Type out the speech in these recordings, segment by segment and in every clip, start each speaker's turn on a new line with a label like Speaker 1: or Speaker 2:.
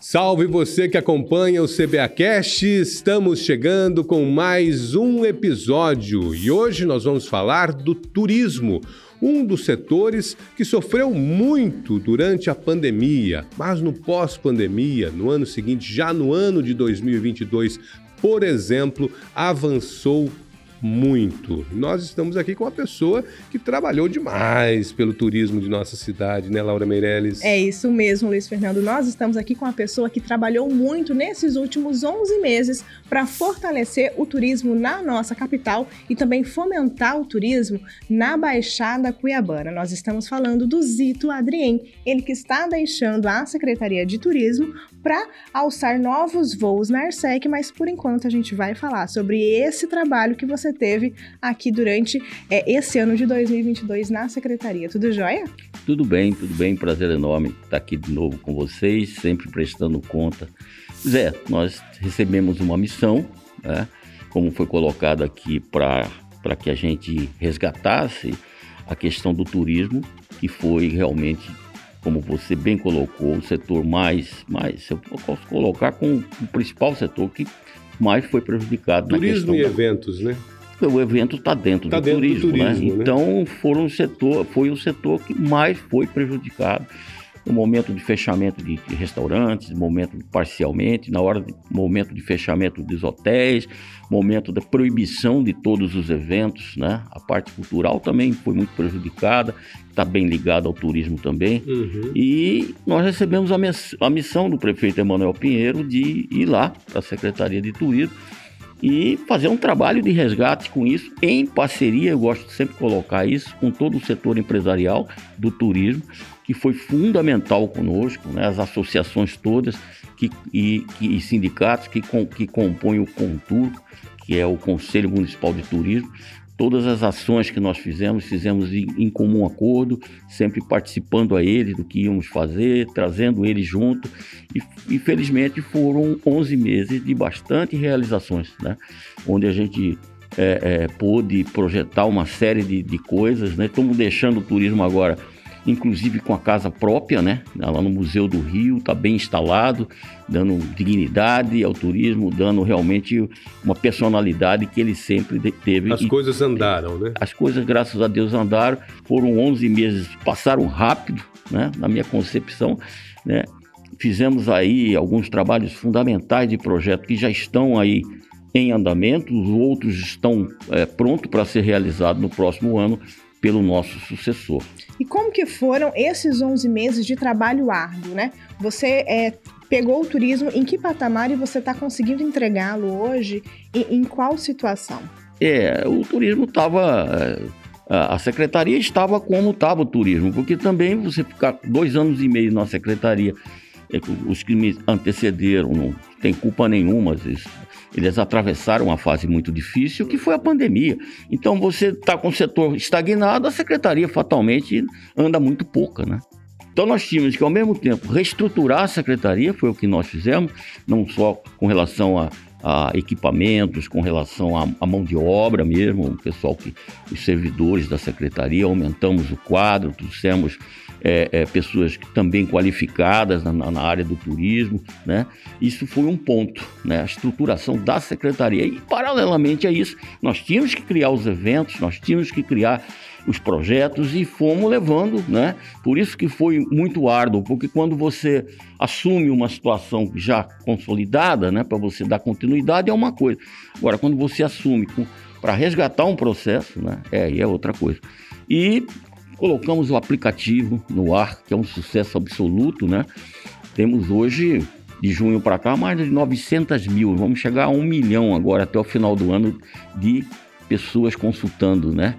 Speaker 1: Salve você que acompanha o CBAcast, estamos chegando com mais um episódio e hoje nós vamos falar do turismo, um dos setores que sofreu muito durante a pandemia, mas no pós-pandemia, no ano seguinte, já no ano de 2022, por exemplo, avançou muito. Nós estamos aqui com uma pessoa que trabalhou demais pelo turismo de nossa cidade, né, Laura Meirelles?
Speaker 2: É isso mesmo, Luiz Fernando. Nós estamos aqui com uma pessoa que trabalhou muito nesses últimos 11 meses para fortalecer o turismo na nossa capital e também fomentar o turismo na Baixada Cuiabana. Nós estamos falando do Zito Adrien, ele que está deixando a Secretaria de Turismo para alçar novos voos na Arsec, mas por enquanto a gente vai falar sobre esse trabalho que você teve aqui durante é, esse ano de 2022 na Secretaria. Tudo jóia?
Speaker 3: Tudo bem, tudo bem. Prazer enorme estar aqui de novo com vocês, sempre prestando conta. Zé, nós recebemos uma missão, né, como foi colocado aqui, para que a gente resgatasse a questão do turismo, que foi realmente como você bem colocou, o setor mais, mais eu posso colocar como o principal setor que mais foi prejudicado.
Speaker 1: Turismo e da... eventos, né?
Speaker 3: O evento está dentro, tá do, dentro turismo, do turismo, né? né? Então foram o setor, foi o setor que mais foi prejudicado no momento de fechamento de, de restaurantes, momento parcialmente, na hora de momento de fechamento dos hotéis, momento da proibição de todos os eventos, né? A parte cultural também foi muito prejudicada, está bem ligada ao turismo também. Uhum. E nós recebemos a, a missão do prefeito Emanuel Pinheiro de ir lá para a Secretaria de Turismo e fazer um trabalho de resgate com isso, em parceria, eu gosto de sempre colocar isso, com todo o setor empresarial do turismo, que foi fundamental conosco, né? as associações todas que, e, e sindicatos que, com, que compõem o CONTUR, que é o Conselho Municipal de Turismo, todas as ações que nós fizemos, fizemos em, em, comum acordo, sempre participando a eles do que íamos fazer, trazendo eles junto. E, e felizmente foram 11 meses de bastante realizações, né? onde a gente é, é, pôde projetar uma série de, de coisas. Né? Estamos deixando o turismo agora inclusive com a casa própria, né? Lá no Museu do Rio, está bem instalado, dando dignidade ao turismo, dando realmente uma personalidade que ele sempre teve.
Speaker 1: As e, coisas andaram, né?
Speaker 3: As coisas, graças a Deus, andaram. Foram 11 meses, passaram rápido, né? Na minha concepção, né? Fizemos aí alguns trabalhos fundamentais de projeto que já estão aí em andamento, os outros estão é, prontos para ser realizados no próximo ano pelo nosso sucessor.
Speaker 2: E como que foram esses 11 meses de trabalho árduo, né? Você é, pegou o turismo, em que patamar e você está conseguindo entregá-lo hoje? E em qual situação?
Speaker 3: É, o turismo estava... É, a secretaria estava como estava o turismo, porque também você ficar dois anos e meio na secretaria, os que me antecederam não tem culpa nenhuma, isso eles atravessaram uma fase muito difícil, que foi a pandemia. Então, você está com o setor estagnado, a secretaria fatalmente anda muito pouca, né? Então, nós tínhamos que, ao mesmo tempo, reestruturar a secretaria, foi o que nós fizemos, não só com relação a, a equipamentos, com relação à mão de obra mesmo, o pessoal que, os servidores da secretaria, aumentamos o quadro, trouxemos é, é, pessoas também qualificadas na, na, área do turismo, né? Isso foi um ponto, né? A estruturação da secretaria. E, paralelamente a isso, nós tínhamos que criar os eventos, nós tínhamos que criar os projetos e fomos levando, né? Por isso que foi muito árduo, porque quando você assume uma situação já consolidada, né, para você dar continuidade é uma coisa. Agora, quando você assume para resgatar um processo, né, é, é outra coisa. E Colocamos o aplicativo no ar, que é um sucesso absoluto, né? Temos hoje, de junho para cá, mais de 900 mil. Vamos chegar a um milhão agora, até o final do ano, de pessoas consultando, né?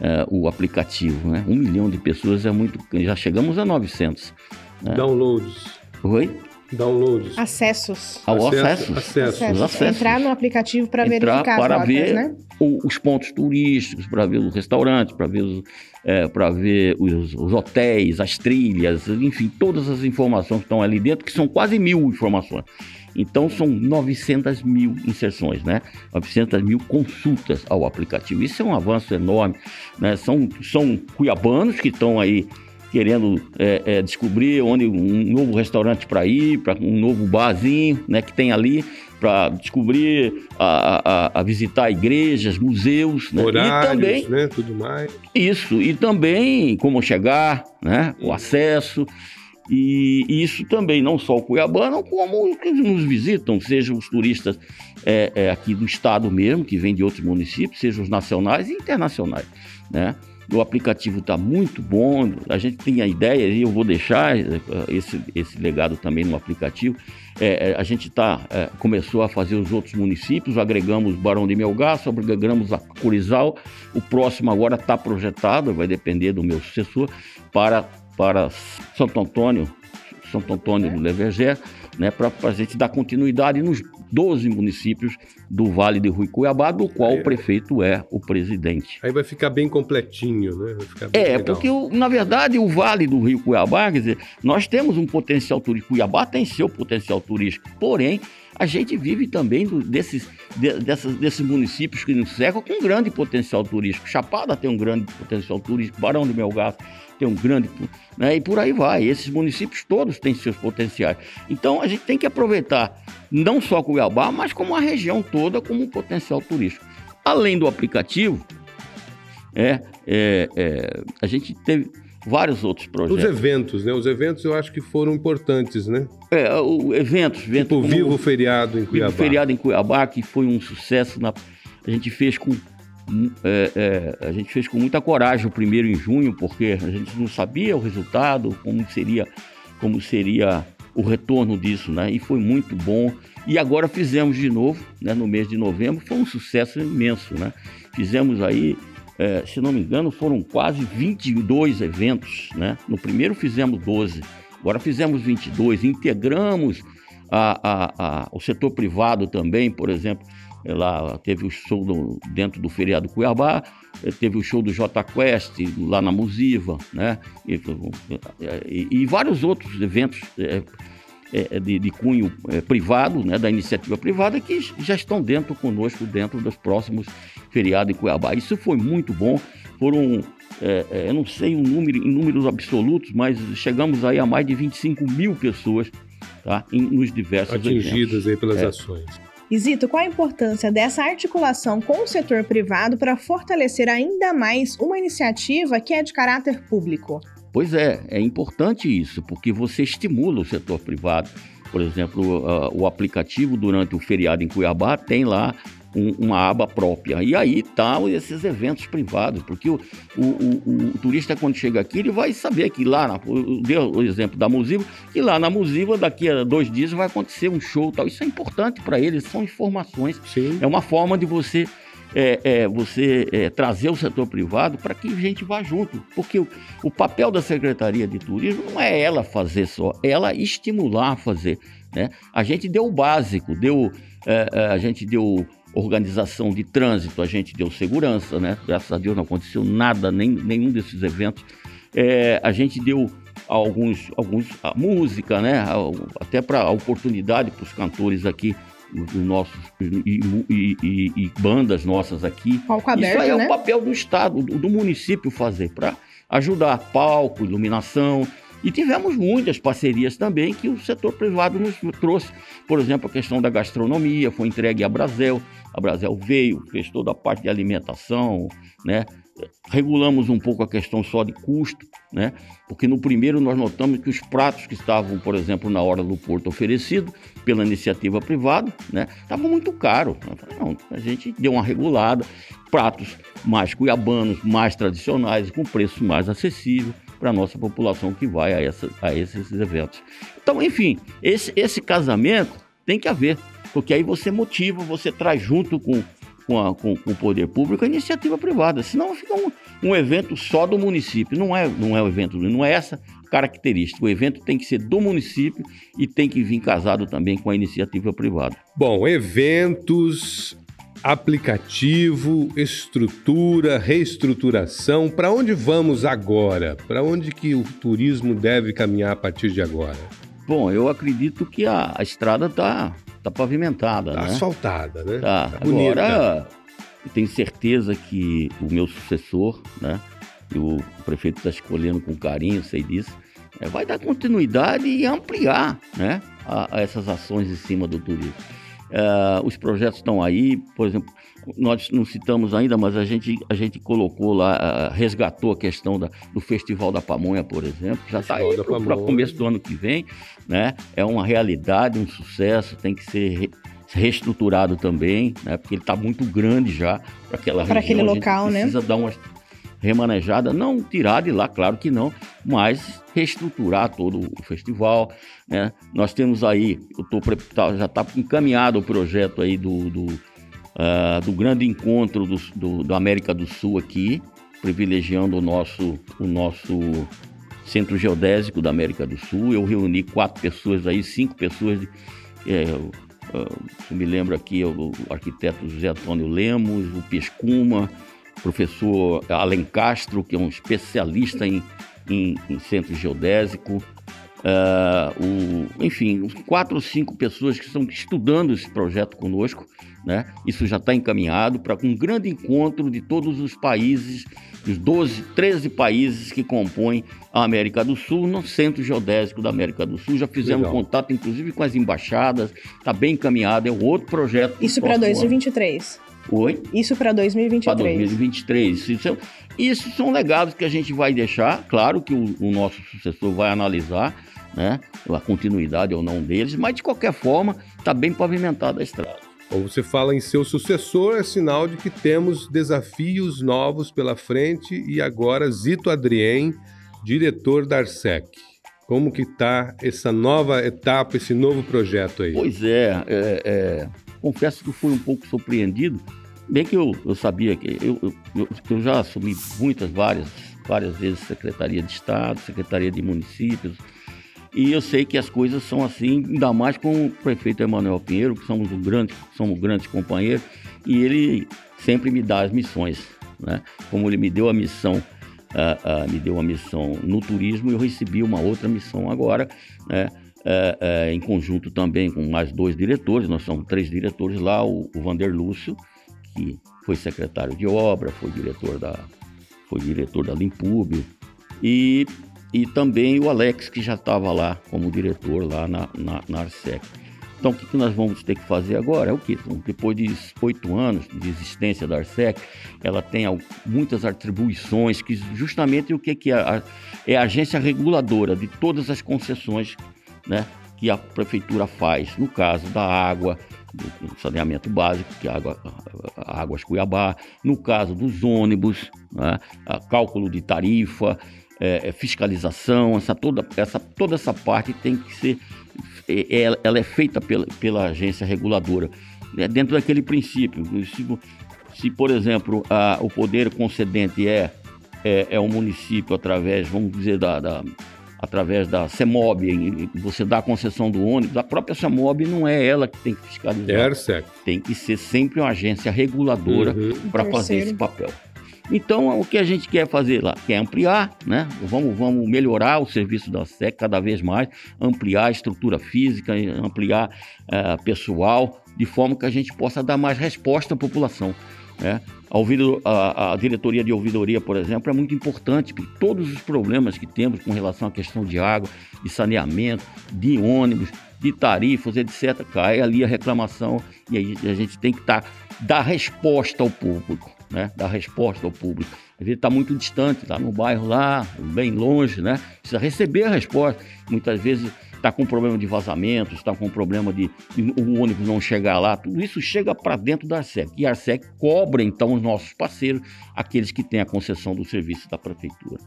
Speaker 3: É, o aplicativo, né? Um milhão de pessoas é muito. Já chegamos a 900.
Speaker 1: Né? Downloads.
Speaker 3: Oi?
Speaker 1: Downloads.
Speaker 2: Acessos.
Speaker 3: Ao acesso.
Speaker 1: Acessos.
Speaker 2: acessos. Entrar no aplicativo para verificar
Speaker 3: para ver
Speaker 2: né?
Speaker 3: os pontos turísticos, para ver os restaurantes, para ver, os, é, para ver os, os, hotéis, as trilhas, enfim, todas as informações que estão ali dentro, que são quase mil informações. Então são 900 mil inserções, né? 900 mil consultas ao aplicativo. Isso é um avanço enorme, né? São, são cuiabanos que estão aí querendo é, é, descobrir onde um novo restaurante para ir, para um novo barzinho né, que tem ali, para descobrir, a, a, a, visitar igrejas, museus,
Speaker 1: né? Horários, e também né, tudo mais.
Speaker 3: Isso e também como chegar, né, o acesso. E isso também, não só o cuiabano, como os que nos visitam, sejam os turistas é, é, aqui do estado mesmo, que vêm de outros municípios, sejam os nacionais e internacionais. Né? O aplicativo está muito bom, a gente tem a ideia, e eu vou deixar eh, esse, esse legado também no aplicativo. É, é, a gente tá, é, começou a fazer os outros municípios, agregamos Barão de Melgaço, agregamos a Curizal. O próximo agora está projetado, vai depender do meu sucessor, para, para Santo Antônio, Santo Antônio do Leverger, né, para a gente dar continuidade nos 12 municípios do Vale de Rui Cuiabá, do qual o prefeito é o presidente.
Speaker 1: Aí vai ficar bem completinho, né?
Speaker 3: é, legal. porque na verdade o Vale do Rio Cuiabá, quer dizer, nós temos um potencial turístico, Cuiabá tem seu potencial turístico, porém a gente vive também desses, de, dessas, desses municípios que nos cercam com um grande potencial turístico. Chapada tem um grande potencial turístico, Barão de Melgaço tem um grande. Né, e por aí vai. Esses municípios todos têm seus potenciais. Então a gente tem que aproveitar não só Cuiabá, mas como a região toda como um potencial turístico. Além do aplicativo, é, é, é, a gente teve vários outros projetos.
Speaker 1: Os eventos, né? Os eventos eu acho que foram importantes, né?
Speaker 3: É, o, eventos, eventos.
Speaker 1: Tipo, Vivo Feriado em Cuiabá.
Speaker 3: Vivo Feriado em Cuiabá, que foi um sucesso. Na, a gente fez com é, é, a gente fez com muita coragem o primeiro em junho, porque a gente não sabia o resultado, como seria, como seria o retorno disso, né? E foi muito bom. E agora fizemos de novo, né? No mês de novembro, foi um sucesso imenso, né? Fizemos aí, é, se não me engano, foram quase 22 eventos, né? No primeiro fizemos 12, agora fizemos 22, integramos a, a, a, o setor privado também, por exemplo, lá teve o show do, dentro do feriado Cuiabá, eh, teve o show do J Quest lá na Musiva, né? E, e, e vários outros eventos é, é, de, de, cunho é, privado, né? Da iniciativa privada que já estão dentro conosco dentro dos próximos feriados em Cuiabá. Isso foi muito bom. Foram eu não sei um número, em números absolutos, mas chegamos aí a mais de 25 mil pessoas tá? Em, nos diversos
Speaker 1: atingidas
Speaker 3: eventos.
Speaker 1: aí pelas ações.
Speaker 2: Isito, qual a importância dessa articulação com o setor privado para fortalecer ainda mais uma iniciativa que é de caráter público?
Speaker 3: Pois é, é importante isso, porque você estimula o setor privado. Por exemplo, uh, o aplicativo durante o feriado em Cuiabá tem lá um, uma aba própria. E aí tá esses eventos privados, porque o, o, o, o, turista, quando chega aqui, ele vai saber que lá, na, deu o exemplo da Musiva, que lá na Musiva, daqui a dois dias, vai acontecer um show tal. Isso é importante para eles, são informações. Sim. É uma forma de você é, é, você é, trazer o setor privado para que a gente vá junto. Porque o, o, papel da Secretaria de Turismo não é ela fazer só, é ela estimular a fazer. Né? A gente deu o básico, deu, é, é, a gente deu organização de trânsito, a gente deu segurança, né? Graças a Deus não aconteceu nada, nem, nenhum desses eventos. É, a gente deu alguns, alguns a música, né? Até para a oportunidade para os cantores aqui, os nossos e, e, e, e, bandas nossas aqui.
Speaker 2: Palco aberto,
Speaker 3: Isso aí é
Speaker 2: né?
Speaker 3: o papel do Estado, do, do município fazer, para ajudar palco, iluminação, e tivemos muitas parcerias também que o setor privado nos trouxe. Por exemplo, a questão da gastronomia foi entregue à Brasel. A Brasel veio, fez toda a parte de alimentação, né? Regulamos um pouco a questão só de custo, né? Porque no primeiro nós notamos que os pratos que estavam, por exemplo, na hora do porto oferecido pela iniciativa privada, né? Estavam muito caros. Não, a gente deu uma regulada, pratos mais cuiabanos, mais tradicionais, com preço mais acessível para a nossa população que vai a, essa, a esses eventos. Então, enfim, esse, esse casamento tem que haver, porque aí você motiva, você traz junto com, com, a, com, com o poder público a iniciativa privada, senão fica um, um evento só do município, não é, não é o evento, não é essa característica. O evento tem que ser do município e tem que vir casado também com a iniciativa privada.
Speaker 1: Bom, eventos, aplicativo, estrutura, reestruturação. Para onde vamos agora? Para onde que o turismo deve caminhar a partir de agora?
Speaker 3: Bom, eu acredito que a, a estrada está tá pavimentada,
Speaker 1: tá
Speaker 3: né?
Speaker 1: asfaltada, né?
Speaker 3: Tá. tá Agora, eu tenho certeza que o meu sucessor, né? e o prefeito está escolhendo com carinho, sei disso, é, vai dar continuidade e ampliar né, a, a essas ações em cima do turismo. Uh, os projetos estão aí, por exemplo, nós não citamos ainda, mas a gente, a gente colocou lá, uh, resgatou a questão da, do Festival da Pamonha, por exemplo, já está aí para o começo do ano que vem, né? É uma realidade, um sucesso, tem que ser re, reestruturado também, né? Porque ele está muito grande já para aquela
Speaker 2: região. Para aquele local,
Speaker 3: né? Precisa dar uma remanejada, não tirar de lá, claro que não, mas reestruturar todo o festival. Né? Nós temos aí, eu tô, tá, já está encaminhado o projeto aí do, do, uh, do grande encontro do, do, da América do Sul aqui, privilegiando o nosso, o nosso Centro Geodésico da América do Sul. Eu reuni quatro pessoas aí, cinco pessoas de, é, eu me lembro aqui o arquiteto José Antônio Lemos, o Pescuma, professor Alen Castro, que é um especialista em, em, em centro geodésico, uh, o, enfim, quatro ou cinco pessoas que estão estudando esse projeto conosco. Né? Isso já está encaminhado para um grande encontro de todos os países, os 12, 13 países que compõem a América do Sul, no Centro Geodésico da América do Sul. Já fizemos Legal. contato, inclusive, com as embaixadas, está bem encaminhado, é um outro projeto.
Speaker 2: Isso para 2023.
Speaker 3: Oi?
Speaker 2: Isso para 2023. Para
Speaker 3: 2023. Isso, isso são legados que a gente vai deixar. Claro que o, o nosso sucessor vai analisar né, a continuidade ou não deles, mas de qualquer forma está bem pavimentada a estrada.
Speaker 1: Ou você fala em seu sucessor, é sinal de que temos desafios novos pela frente e agora Zito Adrien, diretor da Arsec. Como que está essa nova etapa, esse novo projeto aí?
Speaker 3: Pois é, é, é confesso que fui um pouco surpreendido. Bem que eu, eu sabia que eu, eu, eu já assumi muitas, várias, várias vezes Secretaria de Estado, Secretaria de Municípios, e eu sei que as coisas são assim, ainda mais com o prefeito Emanuel Pinheiro, que somos um grande, somos grandes companheiros, e ele sempre me dá as missões, né? Como ele me deu a missão, uh, uh, me deu a missão no turismo, eu recebi uma outra missão agora, né? É, é, em conjunto também com mais dois diretores, nós somos três diretores lá, o, o Vander Lúcio, que foi secretário de obra, foi diretor da, foi diretor da Limpub, e, e também o Alex, que já estava lá como diretor lá na, na, na Arsec. Então, o que, nós vamos ter que fazer agora? É o que? Então, depois de oito anos de existência da Arsec, ela tem muitas atribuições que justamente o que, que é, é a agência reguladora de todas as concessões né, que a prefeitura faz, no caso da água, do saneamento básico, que é água, Águas Cuiabá, no caso dos ônibus, né, cálculo de tarifa, é, é, fiscalização, essa toda, essa, toda essa parte tem que ser, é, é ela é feita pela, pela agência reguladora, né, dentro daquele princípio. Se, se por exemplo, a, o poder concedente é, é, é município através, vamos dizer, da, da através da CEMOB, você dá a concessão do ônibus, a própria CEMOB não é ela que tem que fiscalizar.
Speaker 1: É.
Speaker 3: Tem que ser sempre uma agência reguladora uhum. para fazer esse papel. Então, o que a gente quer fazer lá? Quer ampliar, né? Vamos, vamos melhorar o serviço da SEC cada vez mais, ampliar a estrutura física, ampliar uh, pessoal, de forma que a gente possa dar mais resposta à população. Né? A, ouvido, a, a, diretoria de ouvidoria, por exemplo, é muito importante, porque todos os problemas que temos com relação à questão de água, de saneamento, de ônibus, de tarifas, etc., cai ali a reclamação e a gente tem que tá, dar resposta ao público, né? dar resposta ao público. Às vezes está muito distante, está no bairro lá, bem longe, né? Precisa receber a resposta. Muitas vezes está com problema de vazamento, está com problema de, o ônibus não chegar lá, tudo isso chega para dentro da Arsec. E a Arsec cobra, então, os nossos parceiros, aqueles que têm a concessão do serviço da prefeitura.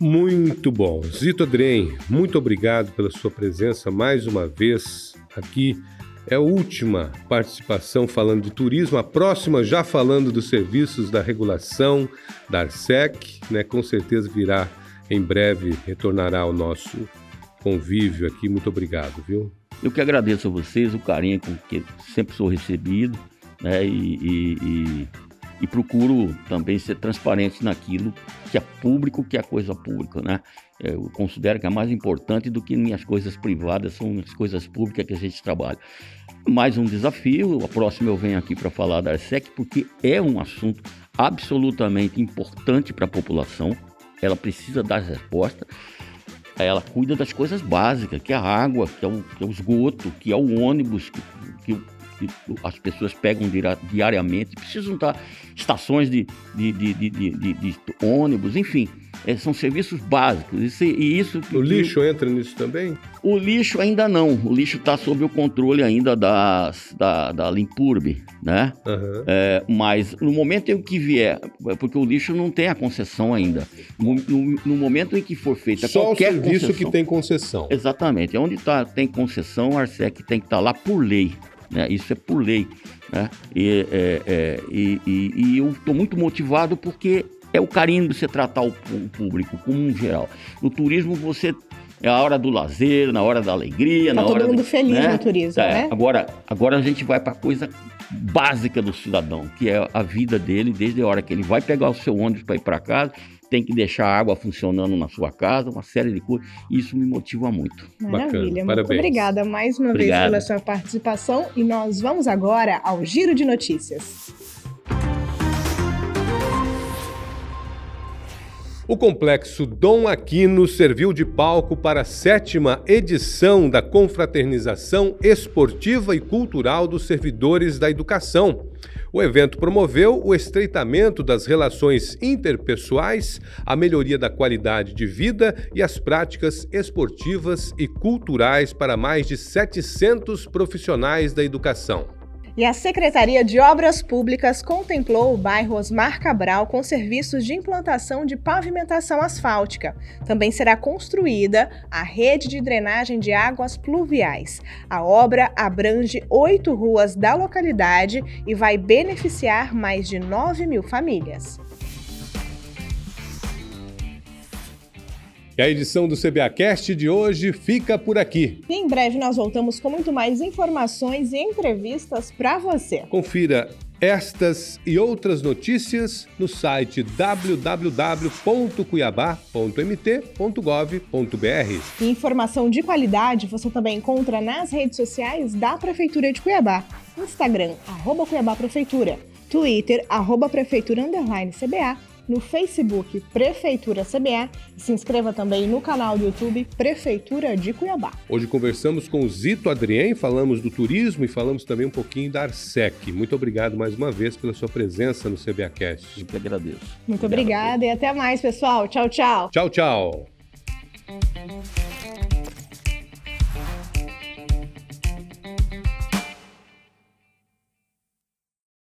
Speaker 1: Muito bom. Zito Adrien, muito obrigado pela sua presença mais uma vez aqui. É a última participação falando de turismo, a próxima já falando dos serviços da regulação da Arsec, né? Com certeza virá em breve, retornará ao nosso convívio aqui. Muito obrigado, viu?
Speaker 3: Eu que agradeço a vocês o carinho com que sempre sou recebido, né? E, e, e, e, procuro também ser transparente naquilo que é público, que é coisa pública, né? Eu considero que é mais importante do que minhas coisas privadas, são as coisas públicas que a gente trabalha. Mais um desafio, a próxima eu venho aqui para falar da ARSEC, porque é um assunto absolutamente importante para a população, ela precisa dar resposta. Ela cuida das coisas básicas, que é a água, que é o, que é o esgoto, que é o ônibus, que, que, que as pessoas pegam diariamente. Precisam estar estações de, de, de, de ônibus, enfim é, são serviços básicos. Isso, e isso
Speaker 1: o lixo entra nisso também?
Speaker 3: O lixo ainda não. O lixo está sob o controle ainda das, da, da Limpurb, né? Uhum. É, mas no momento em que vier, porque o lixo não tem a concessão ainda. No, no, no momento em que for feita
Speaker 1: Só
Speaker 3: qualquer
Speaker 1: o serviço que tem concessão.
Speaker 3: Exatamente. Onde tá, tem concessão, o Arsec tem que estar tá lá por lei. Né? Isso é por lei. Né? E, é, é, e, e, e eu estou muito motivado porque é o carinho de você tratar o público como um geral. No turismo você é a hora do lazer, na hora da alegria, tá na
Speaker 2: todo
Speaker 3: hora
Speaker 2: mundo feliz né? no turismo, é, né?
Speaker 3: Agora, agora a gente vai para a coisa básica do cidadão, que é a vida dele, desde a hora que ele vai pegar o seu ônibus para ir para casa, tem que deixar a água funcionando na sua casa, uma série de coisas. Isso me motiva muito.
Speaker 2: Maravilha, Bacana, muito obrigada mais uma Obrigado. vez pela sua participação e nós vamos agora ao giro de notícias.
Speaker 1: O complexo Dom Aquino serviu de palco para a sétima edição da confraternização esportiva e cultural dos servidores da educação. O evento promoveu o estreitamento das relações interpessoais, a melhoria da qualidade de vida e as práticas esportivas e culturais para mais de 700 profissionais da educação.
Speaker 2: E a Secretaria de Obras Públicas contemplou o bairro Osmar Cabral com serviços de implantação de pavimentação asfáltica. Também será construída a rede de drenagem de águas pluviais. A obra abrange oito ruas da localidade e vai beneficiar mais de 9 mil famílias.
Speaker 1: E a edição do CBAcast de hoje fica por aqui.
Speaker 2: E em breve nós voltamos com muito mais informações e entrevistas para você.
Speaker 1: Confira estas e outras notícias no site www.cuiabá.mt.gov.br.
Speaker 2: informação de qualidade você também encontra nas redes sociais da Prefeitura de Cuiabá. Instagram, arroba Cuiabá Prefeitura. Twitter, arroba Prefeitura Underline CBA no Facebook Prefeitura CBA e se inscreva também no canal do YouTube Prefeitura de Cuiabá.
Speaker 1: Hoje conversamos com o Zito Adrien, falamos do turismo e falamos também um pouquinho da Arsec. Muito obrigado mais uma vez pela sua presença no CBAcast.
Speaker 3: Eu que agradeço.
Speaker 2: Muito obrigada e até mais, pessoal. Tchau, tchau.
Speaker 1: Tchau, tchau.